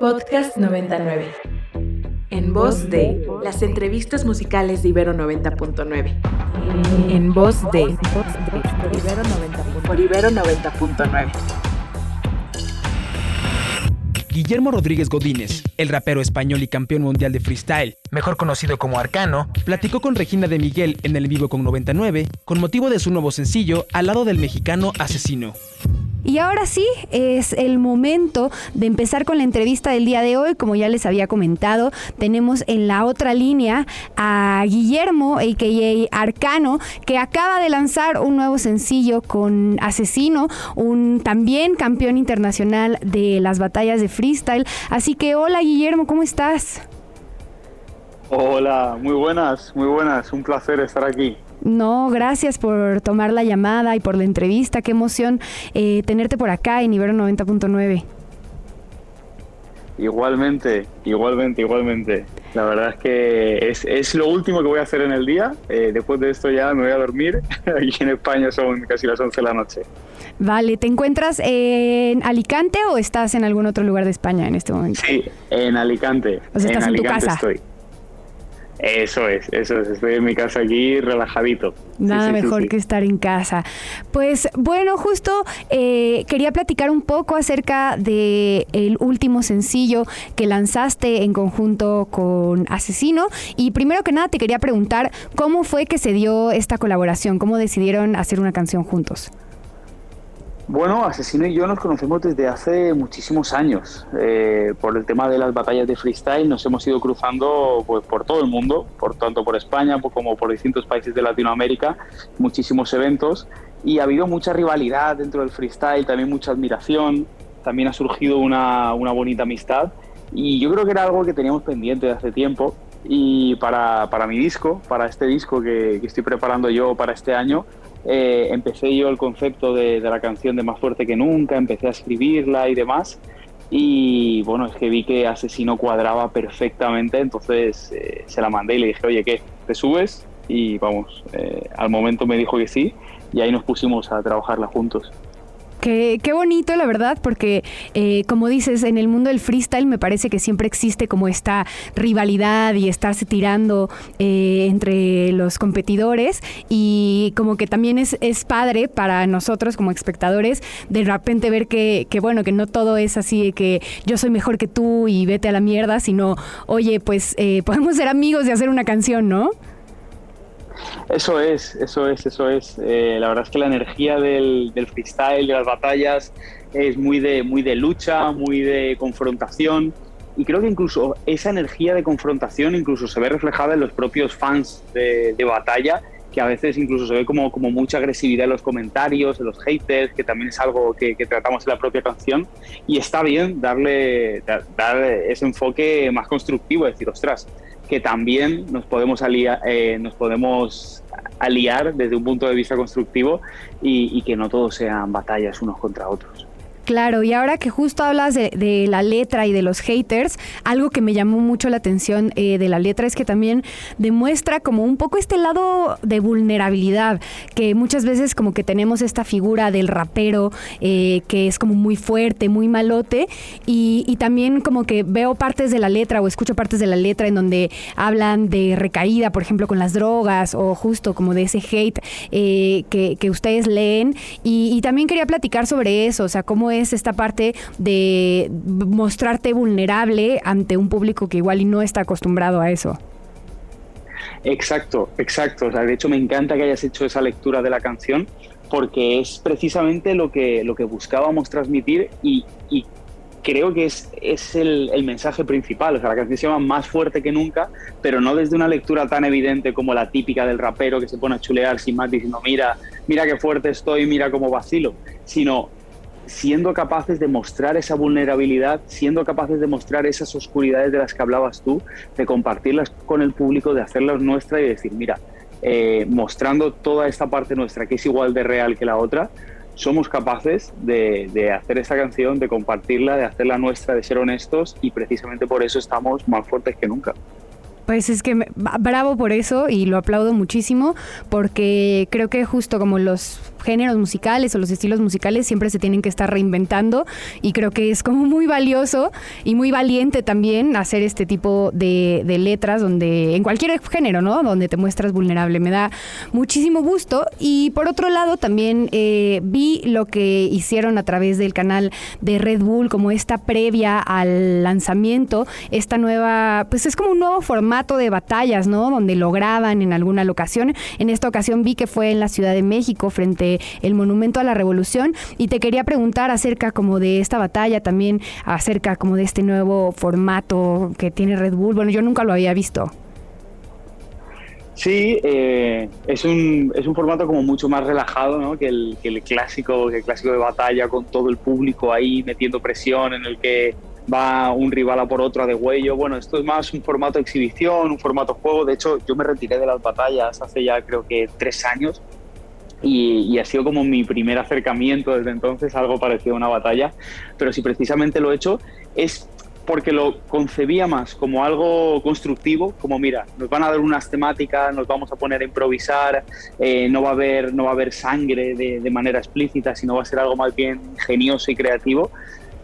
Podcast 99. En voz de las entrevistas musicales de Ibero 90.9. En voz de Ibero 90.9. Guillermo Rodríguez Godínez, el rapero español y campeón mundial de freestyle, mejor conocido como Arcano, platicó con Regina de Miguel en el vivo con 99 con motivo de su nuevo sencillo al lado del mexicano Asesino. Y ahora sí, es el momento de empezar con la entrevista del día de hoy. Como ya les había comentado, tenemos en la otra línea a Guillermo, a.k.a. Arcano, que acaba de lanzar un nuevo sencillo con Asesino, un también campeón internacional de las batallas de freestyle. Así que hola Guillermo, ¿cómo estás? Hola, muy buenas, muy buenas. Un placer estar aquí. No, gracias por tomar la llamada y por la entrevista. Qué emoción eh, tenerte por acá en Ibero 90.9. Igualmente, igualmente, igualmente. La verdad es que es, es lo último que voy a hacer en el día. Eh, después de esto ya me voy a dormir. Aquí en España son casi las 11 de la noche. Vale, ¿te encuentras en Alicante o estás en algún otro lugar de España en este momento? Sí, en Alicante. O sea, estás en, en tu Alicante casa. estoy. Eso es, eso es. Estoy en mi casa aquí relajadito. Nada sí, sí, mejor sí. que estar en casa. Pues bueno, justo eh, quería platicar un poco acerca de el último sencillo que lanzaste en conjunto con Asesino. Y primero que nada te quería preguntar cómo fue que se dio esta colaboración, cómo decidieron hacer una canción juntos. Bueno, Asesino y yo nos conocemos desde hace muchísimos años. Eh, por el tema de las batallas de freestyle nos hemos ido cruzando pues, por todo el mundo, por tanto por España como por distintos países de Latinoamérica, muchísimos eventos. Y ha habido mucha rivalidad dentro del freestyle, también mucha admiración, también ha surgido una, una bonita amistad. Y yo creo que era algo que teníamos pendiente de hace tiempo. Y para, para mi disco, para este disco que estoy preparando yo para este año, eh, empecé yo el concepto de, de, la canción de Más fuerte que nunca, empecé a escribirla y demás. Y bueno, es que vi que Asesino cuadraba perfectamente, entonces eh, se la mandé y le dije, oye, ¿qué? ¿Te subes? Y vamos, eh, al momento me dijo que sí y ahí nos pusimos a trabajarla juntos. Qué, qué, bonito, la verdad, porque eh, como dices, en el mundo del freestyle me parece que siempre existe como esta rivalidad y estarse tirando eh, entre los competidores y como que también es, es, padre para nosotros como espectadores de repente ver que, que, bueno, que no todo es así de que yo soy mejor que tú y vete a la mierda, sino, oye, pues eh, podemos ser amigos y hacer una canción, ¿no? Eso es, eso es, eso es. Eh, la verdad es que la energía del, del, freestyle, de las batallas, es muy de, muy de lucha, muy de confrontación. Y creo que incluso esa energía de confrontación incluso se ve reflejada en los propios fans de, de batalla, que a veces incluso se ve como, como, mucha agresividad en los comentarios, en los haters, que también es algo que, que tratamos en la propia canción. Y está bien darle dar, ese enfoque más constructivo, decir, ostras, que también nos podemos, aliar, eh, nos podemos aliar desde un punto de vista constructivo y, y que no todos sean batallas unos contra otros. Claro, y ahora que justo hablas de, la letra y de los haters, algo que me llamó mucho la atención eh, de la letra es que también demuestra como un poco este lado de vulnerabilidad, que muchas veces como que tenemos esta figura del rapero eh, que es como muy fuerte, muy malote, y, también como que veo partes de la letra o escucho partes de la letra en donde hablan de recaída, por ejemplo, con las drogas o justo como de ese hate eh, que, que, ustedes leen, y, y también quería platicar sobre eso, o sea, cómo es esta parte de mostrarte vulnerable ante un público que igual y no está acostumbrado a eso. Exacto, exacto. O sea, de hecho, me encanta que hayas hecho esa lectura de la canción porque es precisamente lo que, lo que buscábamos transmitir y, creo que es, es el, el, mensaje principal. O sea, la canción se llama Más fuerte que nunca, pero no desde una lectura tan evidente como la típica del rapero que se pone a chulear sin más diciendo, mira, mira qué fuerte estoy, mira cómo vacilo, sino siendo capaces de mostrar esa vulnerabilidad, siendo capaces de mostrar esas oscuridades de las que hablabas tú, de compartirlas con el público, de hacerlas nuestra y decir, mira, eh, mostrando toda esta parte nuestra que es igual de real que la otra, somos capaces de, de, hacer esta canción, de compartirla, de hacerla nuestra, de ser honestos y precisamente por eso estamos más fuertes que nunca. Pues es que bravo por eso y lo aplaudo muchísimo porque creo que justo como los géneros musicales o los estilos musicales siempre se tienen que estar reinventando y creo que es como muy valioso y muy valiente también hacer este tipo de, letras donde en cualquier género, ¿no? Donde te muestras vulnerable. Me da muchísimo gusto y por otro lado también eh, vi lo que hicieron a través del canal de Red Bull como esta previa al lanzamiento, esta nueva, pues es como un nuevo formato de batallas, ¿no? Donde lo graban en alguna locación. En esta ocasión vi que fue en la Ciudad de México frente el Monumento a la Revolución y te quería preguntar acerca como de esta batalla, también acerca como de este nuevo formato que tiene Red Bull. Bueno, yo nunca lo había visto. Sí, eh, es, un, es un formato como mucho más relajado ¿no? que, el, que el clásico, que el clásico de batalla con todo el público ahí metiendo presión en el que va un rival a por otro a de huello. Bueno, esto es más un formato exhibición, un formato juego. De hecho, yo me retiré de las batallas hace ya creo que tres años y, ha sido como mi primer acercamiento desde entonces, algo parecido a una batalla. Pero si precisamente lo he hecho es porque lo concebía más como algo constructivo, como mira, nos van a dar unas temáticas, nos vamos a poner a improvisar, eh, no, va a haber, no va a haber sangre de, de manera explícita, sino va a ser algo más bien ingenioso y creativo.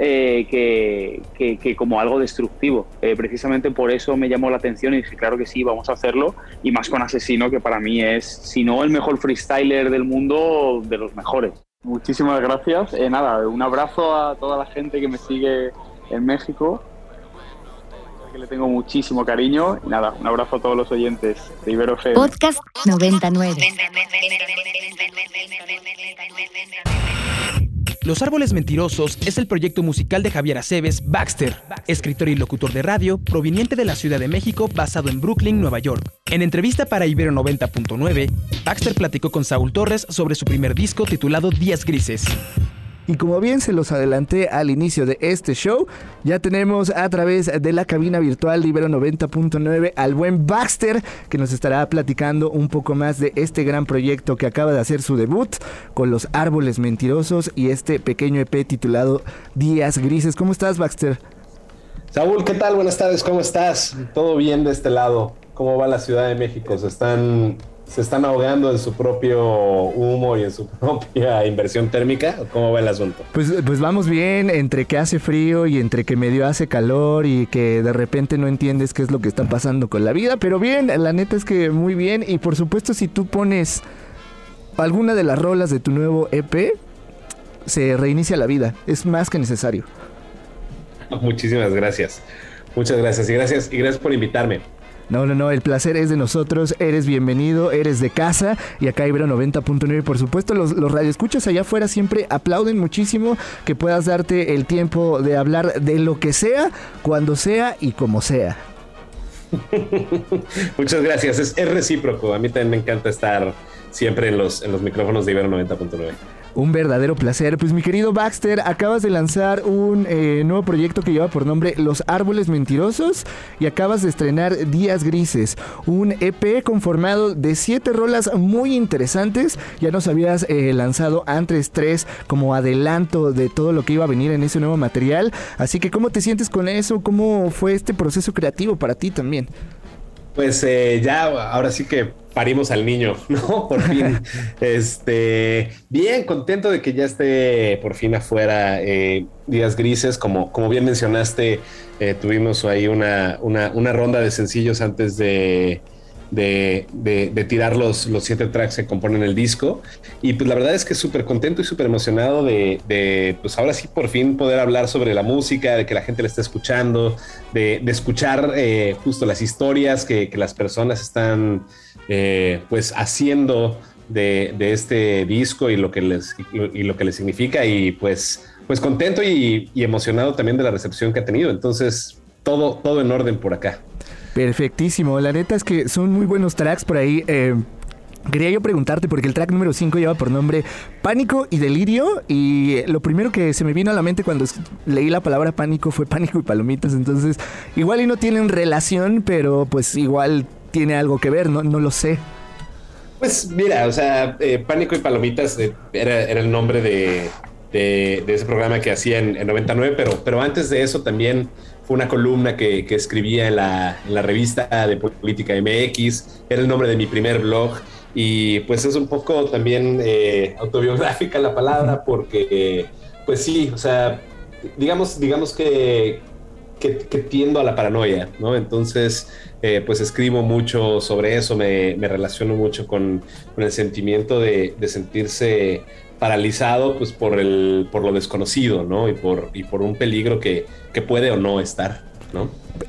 Eh, que, como algo destructivo. Eh, precisamente por eso me llamó la atención y dije, claro que sí, vamos a hacerlo. Y más con Asesino, que para mí es, si no el mejor freestyler del mundo, de los mejores. Muchísimas gracias. Eh, nada, un abrazo a toda la gente que me sigue en México que le tengo muchísimo cariño y nada, un abrazo a todos los oyentes de Ibero Podcast 99. Los Árboles Mentirosos es el proyecto musical de Javier Aceves Baxter, escritor y locutor de radio proveniente de la Ciudad de México basado en Brooklyn, Nueva York. En entrevista para Ibero 90.9, Baxter platicó con Saúl Torres sobre su primer disco titulado Días Grises. Y como bien se los adelanté al inicio de este show, ya tenemos a través de la cabina virtual de Ibero 90.9 al buen Baxter, que nos estará platicando un poco más de este gran proyecto que acaba de hacer su debut con los árboles mentirosos y este pequeño EP titulado Días Grises. ¿Cómo estás, Baxter? Saúl, ¿qué tal? Buenas tardes, ¿cómo estás? ¿Todo bien de este lado? ¿Cómo va la Ciudad de México? ¿Se están se están ahogando en su propio humo y en su propia inversión térmica? ¿Cómo va el asunto? Pues, pues vamos bien, entre que hace frío y entre que medio hace calor y que de repente no entiendes qué es lo que está pasando con la vida, pero bien, la neta es que muy bien y por supuesto si tú pones alguna de las rolas de tu nuevo EP, se reinicia la vida, es más que necesario. Muchísimas gracias. Muchas gracias y gracias y gracias por invitarme. No, no, no, el placer es de nosotros, eres bienvenido, eres de casa y acá Ibero 90.9, por supuesto, los, los radioescuchas allá afuera siempre aplauden muchísimo que puedas darte el tiempo de hablar de lo que sea, cuando sea y como sea. Muchas gracias, es, recíproco, a mí también me encanta estar siempre en los, en los micrófonos de Ibero 90.9. Un verdadero placer. Pues mi querido Baxter, acabas de lanzar un eh, nuevo proyecto que lleva por nombre Los Árboles Mentirosos y acabas de estrenar Días Grises, un EP conformado de siete rolas muy interesantes. Ya nos habías eh, lanzado antes tres como adelanto de todo lo que iba a venir en ese nuevo material. Así que, ¿cómo te sientes con eso? ¿Cómo fue este proceso creativo para ti también? Pues eh, ya, ahora sí que parimos al niño, ¿no? Por fin. este, bien, contento de que ya esté por fin afuera eh, Días Grises. Como, como bien mencionaste, eh, tuvimos ahí una, una, una ronda de sencillos antes de de, tirar los, los, siete tracks que componen el disco. Y pues la verdad es que súper contento y súper emocionado de, pues ahora sí por fin poder hablar sobre la música, de que la gente la esté escuchando, de, escuchar eh, justo las historias que, las personas están eh, pues haciendo de, este disco y lo que les, y lo que les significa. Y pues, pues contento y, y emocionado también de la recepción que ha tenido. Entonces, todo, todo en orden por acá. Perfectísimo. La neta es que son muy buenos tracks por ahí. Eh, quería yo preguntarte, porque el track número 5 lleva por nombre Pánico y Delirio, y lo primero que se me vino a la mente cuando leí la palabra pánico fue pánico y palomitas, entonces igual y no tienen relación, pero pues igual tiene algo que ver, no, no lo sé. Pues mira, o sea, eh, Pánico y Palomitas eh, era, era, el nombre de, de, ese programa que hacía en, 99, pero, pero antes de eso también fue una columna que, escribía en la, revista de Política MX, era el nombre de mi primer blog y pues es un poco también eh, autobiográfica la palabra porque pues sí, o sea, digamos, digamos que, que, tiendo a la paranoia, ¿no? Entonces, eh, pues escribo mucho sobre eso, me, me relaciono mucho con, con el sentimiento de, de, sentirse paralizado pues por el por lo desconocido, ¿no? Y por, y por un peligro que, que puede o no estar,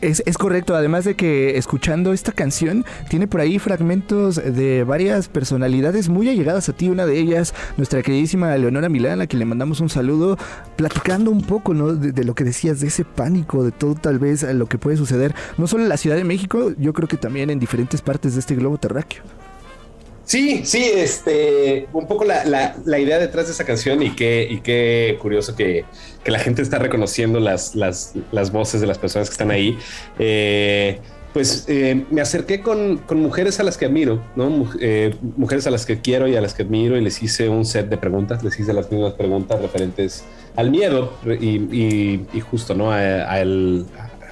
Es, es, correcto, además de que escuchando esta canción tiene por ahí fragmentos de varias personalidades muy allegadas a ti, una de ellas nuestra queridísima Leonora Milán, a quien le mandamos un saludo, platicando un poco ¿no? de, de, lo que decías, de ese pánico, de todo tal vez lo que puede suceder, no solo en la Ciudad de México, yo creo que también en diferentes partes de este globo terráqueo. Sí, sí, este, un poco la, la, idea detrás de esa canción y qué, y qué curioso que, que la gente está reconociendo las, las, las, voces de las personas que están ahí. Eh, pues eh, me acerqué con, con, mujeres a las que admiro, ¿no? Eh, mujeres a las que quiero y a las que admiro y les hice un set de preguntas, les hice las mismas preguntas referentes al miedo y, y, justo, ¿no? al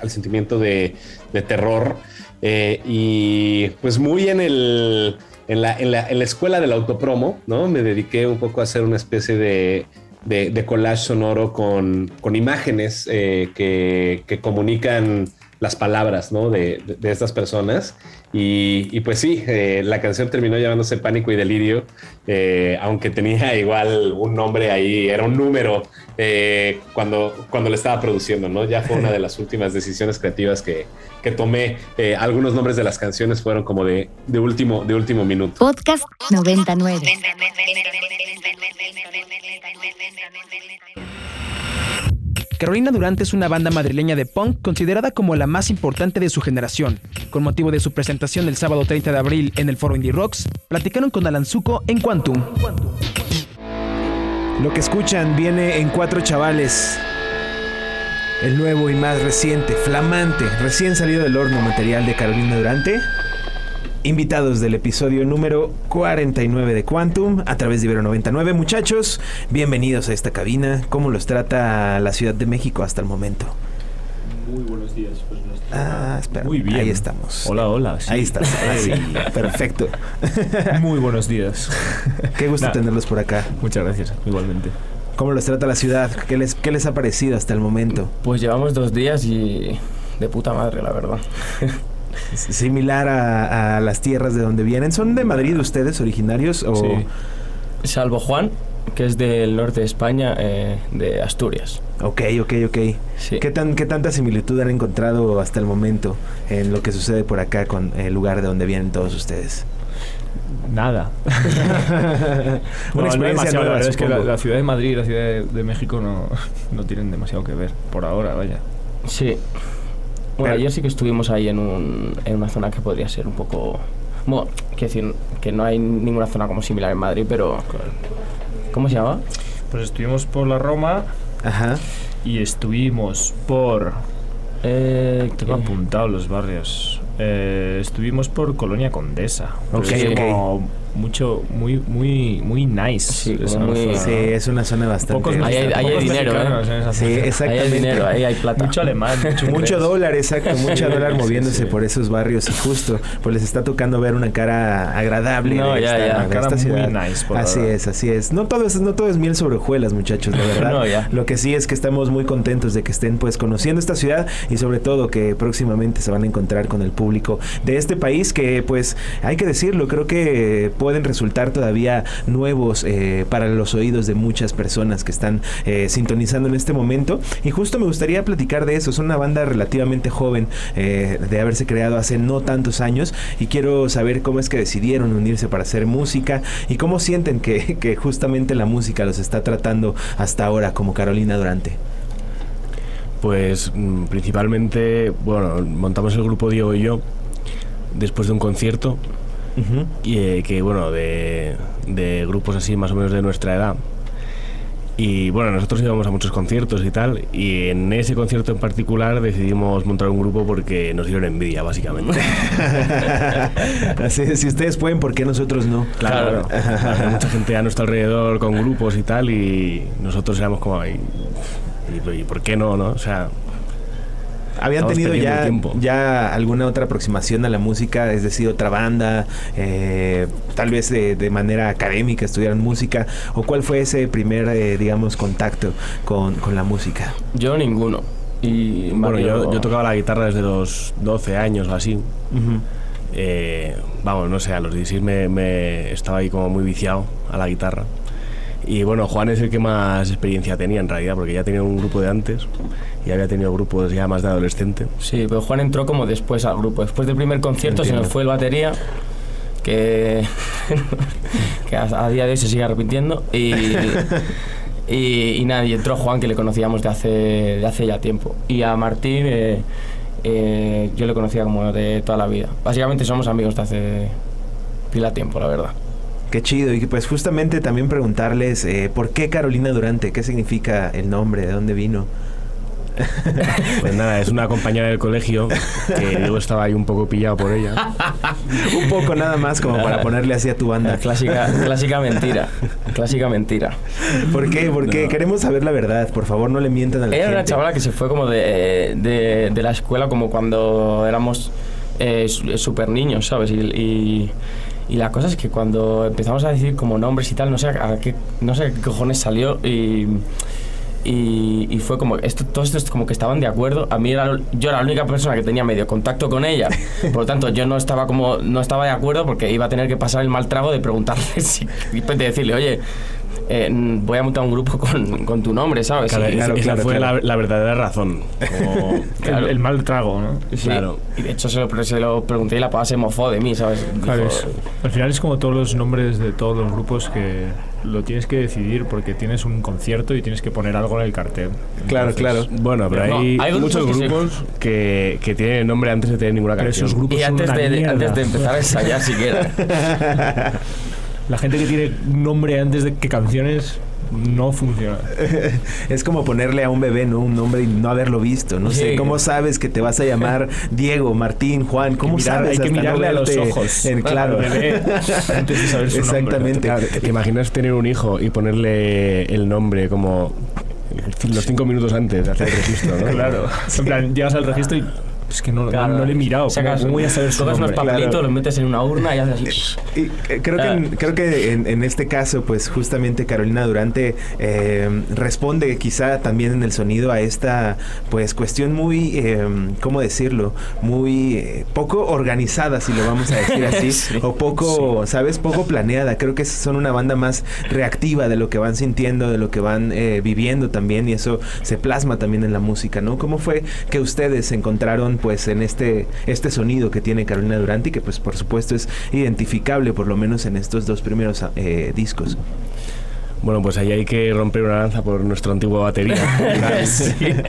sentimiento de, de terror. y pues muy en el en la, en, la, en la, escuela del autopromo, ¿no? Me dediqué un poco a hacer una especie de, de, collage sonoro con, con imágenes eh, que, que, comunican las palabras, ¿no? De, de estas personas. Y, y, pues sí, eh, la canción terminó llamándose Pánico y Delirio, eh, aunque tenía igual un nombre ahí, era un número cuando, cuando le estaba produciendo, ¿no? Ya fue una de las últimas decisiones creativas que, que tomé. Eh, algunos nombres de las canciones fueron como de, de, último, de último minuto. Podcast 99. Carolina Durante es una banda madrileña de punk considerada como la más importante de su generación. Con motivo de su presentación el sábado 30 de abril en el foro Indie Rocks, platicaron con Alanzuco en Quantum. Lo que escuchan viene en cuatro chavales el nuevo y más reciente, flamante, recién salido del horno material de Carolina Durante. Invitados del episodio número 49 de Quantum a través de Ibero 99. Muchachos, bienvenidos a esta cabina. ¿Cómo los trata la Ciudad de México hasta el momento? Muy buenos días. Pues ah, espera. Muy bien. Ahí estamos. Hola, hola. Ahí estás. perfecto. Muy buenos días. Qué gusto tenerlos por acá. Muchas gracias, igualmente. ¿Cómo los trata la ciudad? ¿Qué les, qué les ha parecido hasta el momento? Pues llevamos dos días y de puta madre, la verdad. Similar a, las tierras de donde vienen. ¿Son de Madrid ustedes, originarios? O... Sí. Salvo Juan, que es del norte de España, eh, de Asturias. Ok, ok, ok. ¿Qué, tan, ¿Qué tanta similitud han encontrado hasta el momento en lo que sucede por acá con el lugar de donde vienen todos ustedes? Nada. Una experiencia nueva, es que la, ciudad de Madrid y la ciudad de, México no, no, tienen demasiado que ver, por ahora, vaya. Sí. Bueno, ayer sí que estuvimos ahí en, un, en una zona que podría ser un poco... Bueno, quiero decir que no hay ninguna zona como similar en Madrid, pero... ¿Cómo se llama? Pues estuvimos por la Roma. Ajá. Y estuvimos por... Eh, Tengo apuntado los barrios. Eh, estuvimos por Colonia Condesa. Okay, como mucho, muy, muy, muy nice. Sí, es una zona bastante. ahí hay, dinero, ¿eh? Sí, exactamente. Ahí hay dinero, ahí hay plata. Mucho alemán, mucho, dólar, exacto, mucho dólar moviéndose por esos barrios y justo, pues les está tocando ver una cara agradable. No, ya, esta, ya, cara muy nice. así es, así es. No todo es, no todo es miel sobre hojuelas, muchachos, la verdad. no, ya. Lo que sí es que estamos muy contentos de que estén pues conociendo esta ciudad y sobre todo que próximamente se van a encontrar con el público de este país que pues hay que decirlo, creo que pueden resultar todavía nuevos eh, para los oídos de muchas personas que están eh, sintonizando en este momento. Y justo me gustaría platicar de eso. Es una banda relativamente joven eh, de haberse creado hace no tantos años y quiero saber cómo es que decidieron unirse para hacer música y cómo sienten que, justamente la música los está tratando hasta ahora como Carolina Durante. Pues mm, principalmente, bueno, montamos el grupo Diego y yo después de un concierto y eh, que bueno, de, grupos así más o menos de nuestra edad. Y bueno, nosotros íbamos a muchos conciertos y tal, y en ese concierto en particular decidimos montar un grupo porque nos dieron envidia, básicamente. Así, si ustedes pueden, ¿por qué nosotros no? Claro, mucha gente a nuestro alrededor con grupos y tal, y nosotros éramos como, ¿y, y por qué no? no? O sea, ¿Habían tenido ya, ya alguna otra aproximación a la música? Es decir, otra banda, eh, tal vez de, manera académica estudiaron música, o cuál fue ese primer, eh, digamos, contacto con, con, la música? Yo ninguno. Y bueno, yo, yo, tocaba la guitarra desde los 12 años o así. Eh, vamos, no sé, a los 16 me, me estaba ahí como muy viciado a la guitarra. Y bueno, Juan es el que más experiencia tenía en realidad, porque ya tenía un grupo de antes y había tenido grupos ya más de adolescente. Sí, pero Juan entró como después al grupo. Después del primer concierto se nos fue el batería, que, que a, día de hoy se sigue arrepintiendo. Y, y, nada, y entró Juan, que le conocíamos de hace, de hace ya tiempo. Y a Martín eh, eh, yo le conocía como de toda la vida. Básicamente somos amigos de hace pila tiempo, la verdad. Qué chido. Y pues justamente también preguntarles eh, por qué Carolina Durante, qué significa el nombre, de dónde vino. Pues nada, es una compañera del colegio que yo estaba ahí un poco pillado por ella. un poco nada más como para ponerle así a tu banda. Clásica, clásica mentira. Clásica mentira. ¿Por qué? Porque queremos saber la verdad. Por favor, no le mientan a la Era una chavala que se fue como de, de, la escuela como cuando éramos eh, súper niños, ¿sabes? y, y la cosa es que cuando empezamos a decir como nombres y tal, no sé a qué, no sé qué cojones salió y, y, fue como, esto, todo esto es como que estaban de acuerdo. A mí era, yo era la única persona que tenía medio contacto con ella, por lo tanto yo no estaba como, no estaba de acuerdo porque iba a tener que pasar el mal trago de preguntarle si, y de decirle, oye, eh, voy a montar un grupo con, con tu nombre, ¿sabes? Claro, esa fue la, la, verdadera razón. el, mal trago, ¿no? Claro. Y de hecho se lo, se lo pregunté y la pava se mofó de mí, ¿sabes? Claro, al final es como todos los nombres de todos los grupos que lo tienes que decidir porque tienes un concierto y tienes que poner algo en el cartel. claro, claro. Bueno, pero hay, muchos grupos que, que, tienen nombre antes de tener ninguna canción. Esos grupos y antes, de, antes de empezar a ensayar siquiera. La gente que tiene nombre antes de que canciones no funciona. es como ponerle a un bebé ¿no? un nombre y no haberlo visto. No sé, ¿cómo sabes que te vas a llamar Diego, Martín, Juan? ¿Cómo sabes? Hay que mirarle a los ojos. En, claro. Bebé, antes de saber su Exactamente. ¿Te imaginas tener un hijo y ponerle el nombre como los cinco minutos antes de hacer el registro, ¿no? Claro. En plan, llegas al registro y es que no, no, le he mirado. Sacas, ¿Cómo voy a saber Tocas unos papelitos, los metes en una urna y haces así. Y, eh, creo, que en, creo que en, este caso, pues justamente Carolina Durante eh, responde quizá también en el sonido a esta pues cuestión muy, eh, ¿cómo decirlo? Muy eh, poco organizada, si lo vamos a decir así, o poco, ¿sabes? Poco planeada. Creo que son una banda más reactiva de lo que van sintiendo, de lo que van viviendo también y eso se plasma también en la música, ¿no? ¿Cómo fue que ustedes encontraron pues en este, este sonido que tiene Carolina Durante y que pues por supuesto es identificable por lo menos en estos dos primeros eh, discos. Bueno, pues ahí hay que romper una lanza por nuestro antiguo batería.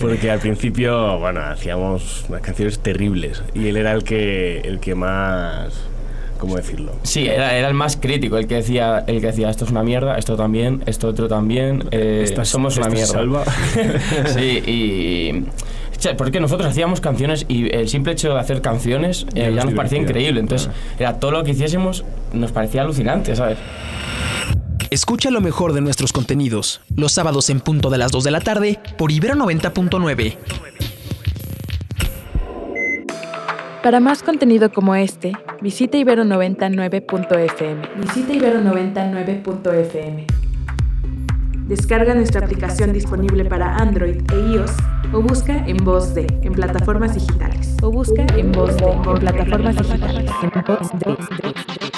Porque al principio, bueno, hacíamos unas canciones terribles y él era el que, el que más ¿cómo decirlo? Sí, era, era, el más crítico, el que decía, el que decía esto es una mierda, esto también, esto otro también, eh, somos una mierda. sí, y porque nosotros hacíamos canciones y el simple hecho de hacer canciones eh, ya nos parecía increíble. Entonces, era todo lo que hiciésemos nos parecía alucinante, ¿sabes? Escucha lo mejor de nuestros contenidos los sábados en punto de las 2 de la tarde por Ibero 90.9. Para más contenido como este, visita ibero99.fm. Visita ibero99.fm. Descarga nuestra aplicación disponible para Android e iOS o busca en voz de en plataformas digitales. O busca en voz de en plataformas digitales. En voz de.